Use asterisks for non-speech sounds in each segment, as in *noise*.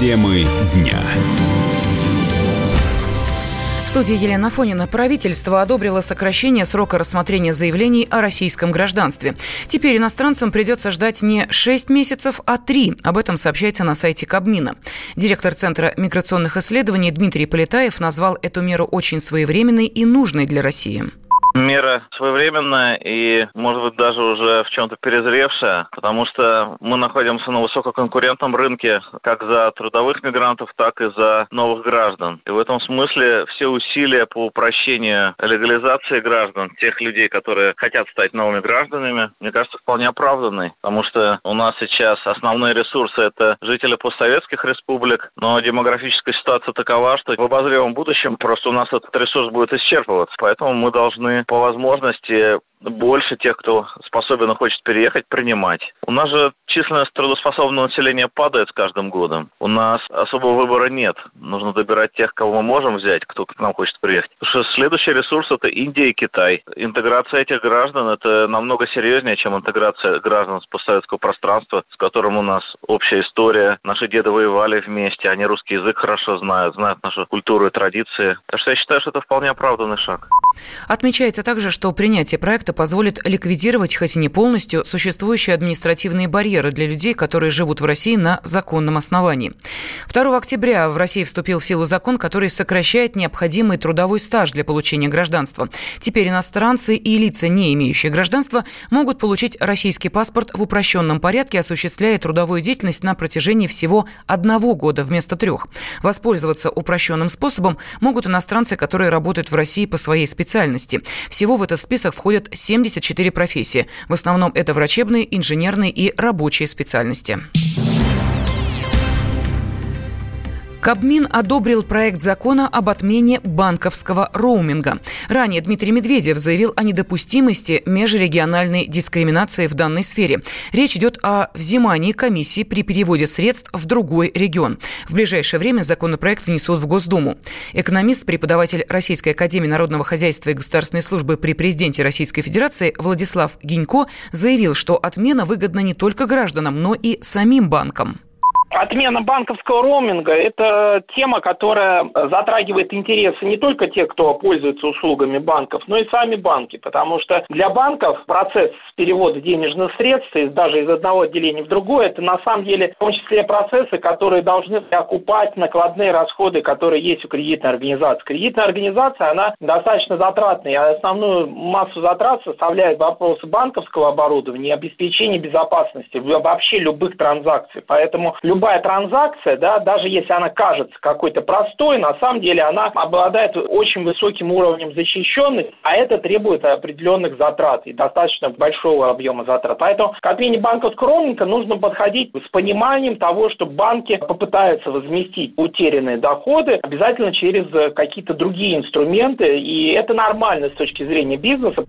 Темы дня. В студии Елена Фонина. Правительство одобрило сокращение срока рассмотрения заявлений о российском гражданстве. Теперь иностранцам придется ждать не 6 месяцев, а 3. Об этом сообщается на сайте Кабмина. Директор Центра миграционных исследований Дмитрий Полетаев назвал эту меру очень своевременной и нужной для России. Мера своевременная и, может быть, даже уже в чем-то перезревшая, потому что мы находимся на высококонкурентном рынке как за трудовых мигрантов, так и за новых граждан. И в этом смысле все усилия по упрощению легализации граждан, тех людей, которые хотят стать новыми гражданами, мне кажется, вполне оправданы, потому что у нас сейчас основные ресурсы – это жители постсоветских республик, но демографическая ситуация такова, что в обозримом будущем просто у нас этот ресурс будет исчерпываться, поэтому мы должны по возможности больше тех, кто способен и хочет переехать, принимать. У нас же численность трудоспособного населения падает с каждым годом. У нас особого выбора нет. Нужно добирать тех, кого мы можем взять, кто к нам хочет приехать. Потому что следующий ресурс – это Индия и Китай. Интеграция этих граждан – это намного серьезнее, чем интеграция граждан с постсоветского пространства, с которым у нас общая история. Наши деды воевали вместе, они русский язык хорошо знают, знают нашу культуру и традиции. Так что я считаю, что это вполне оправданный шаг. Отмечается также, что принятие проекта позволит ликвидировать, хоть и не полностью, существующие административные барьеры для людей, которые живут в России на законном основании. 2 октября в России вступил в силу закон, который сокращает необходимый трудовой стаж для получения гражданства. Теперь иностранцы и лица, не имеющие гражданства, могут получить российский паспорт в упрощенном порядке, осуществляя трудовую деятельность на протяжении всего одного года вместо трех. Воспользоваться упрощенным способом могут иностранцы, которые работают в России по своей специальности. Всего в этот список входят 74 профессии. В основном это врачебные, инженерные и рабочие специальности. Кабмин одобрил проект закона об отмене банковского роуминга. Ранее Дмитрий Медведев заявил о недопустимости межрегиональной дискриминации в данной сфере. Речь идет о взимании комиссии при переводе средств в другой регион. В ближайшее время законопроект внесут в Госдуму. Экономист, преподаватель Российской академии народного хозяйства и государственной службы при президенте Российской Федерации Владислав Гинько заявил, что отмена выгодна не только гражданам, но и самим банкам. Отмена банковского роуминга – это тема, которая затрагивает интересы не только тех, кто пользуется услугами банков, но и сами банки, потому что для банков процесс перевода денежных средств даже из одного отделения в другое – это на самом деле в том числе процессы, которые должны окупать накладные расходы, которые есть у кредитной организации. Кредитная организация, она достаточно затратная, а основную массу затрат составляет вопросы банковского оборудования и обеспечения безопасности вообще любых транзакций. Поэтому любой любая транзакция, да, даже если она кажется какой-то простой, на самом деле она обладает очень высоким уровнем защищенности, а это требует определенных затрат и достаточно большого объема затрат. Поэтому к отмене роуминга нужно подходить с пониманием того, что банки попытаются возместить утерянные доходы обязательно через какие-то другие инструменты, и это нормально с точки зрения бизнеса.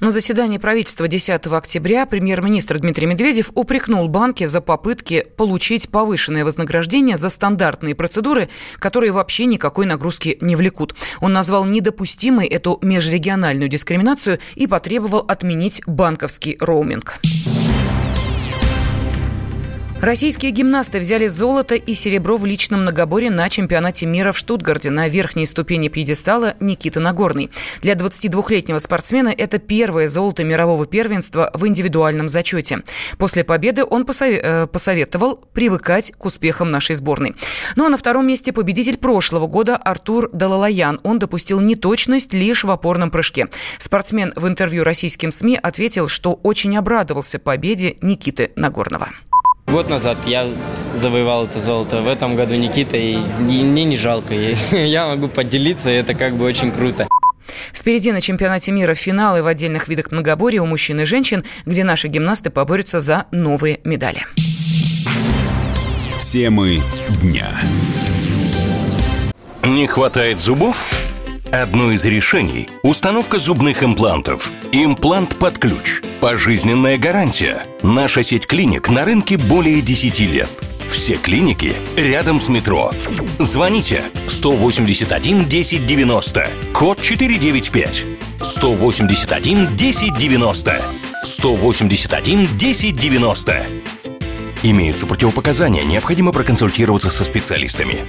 На заседании правительства 10 октября премьер-министр Дмитрий Медведев упрекнул банки за попытки получить повышенное вознаграждение за стандартные процедуры, которые вообще никакой нагрузки не влекут. Он назвал недопустимой эту межрегиональную дискриминацию и потребовал отменить банковский роуминг. Российские гимнасты взяли золото и серебро в личном многоборе на чемпионате мира в Штутгарте. На верхней ступени пьедестала Никита Нагорный. Для 22-летнего спортсмена это первое золото мирового первенства в индивидуальном зачете. После победы он э, посоветовал привыкать к успехам нашей сборной. Ну а на втором месте победитель прошлого года Артур Далалаян. Он допустил неточность лишь в опорном прыжке. Спортсмен в интервью российским СМИ ответил, что очень обрадовался победе Никиты Нагорного. Год назад я завоевал это золото, в этом году Никита, и мне не жалко. *laughs* Я могу поделиться, и это как бы очень круто. Впереди на чемпионате мира финалы в отдельных видах многоборья у мужчин и женщин, где наши гимнасты поборются за новые медали. Темы дня. Не хватает зубов? Одно из решений – установка зубных имплантов. Имплант под ключ. Пожизненная гарантия. Наша сеть клиник на рынке более 10 лет. Все клиники рядом с метро. Звоните 181 1090, код 495. 181 1090. 181 1090. Имеются противопоказания, необходимо проконсультироваться со специалистами.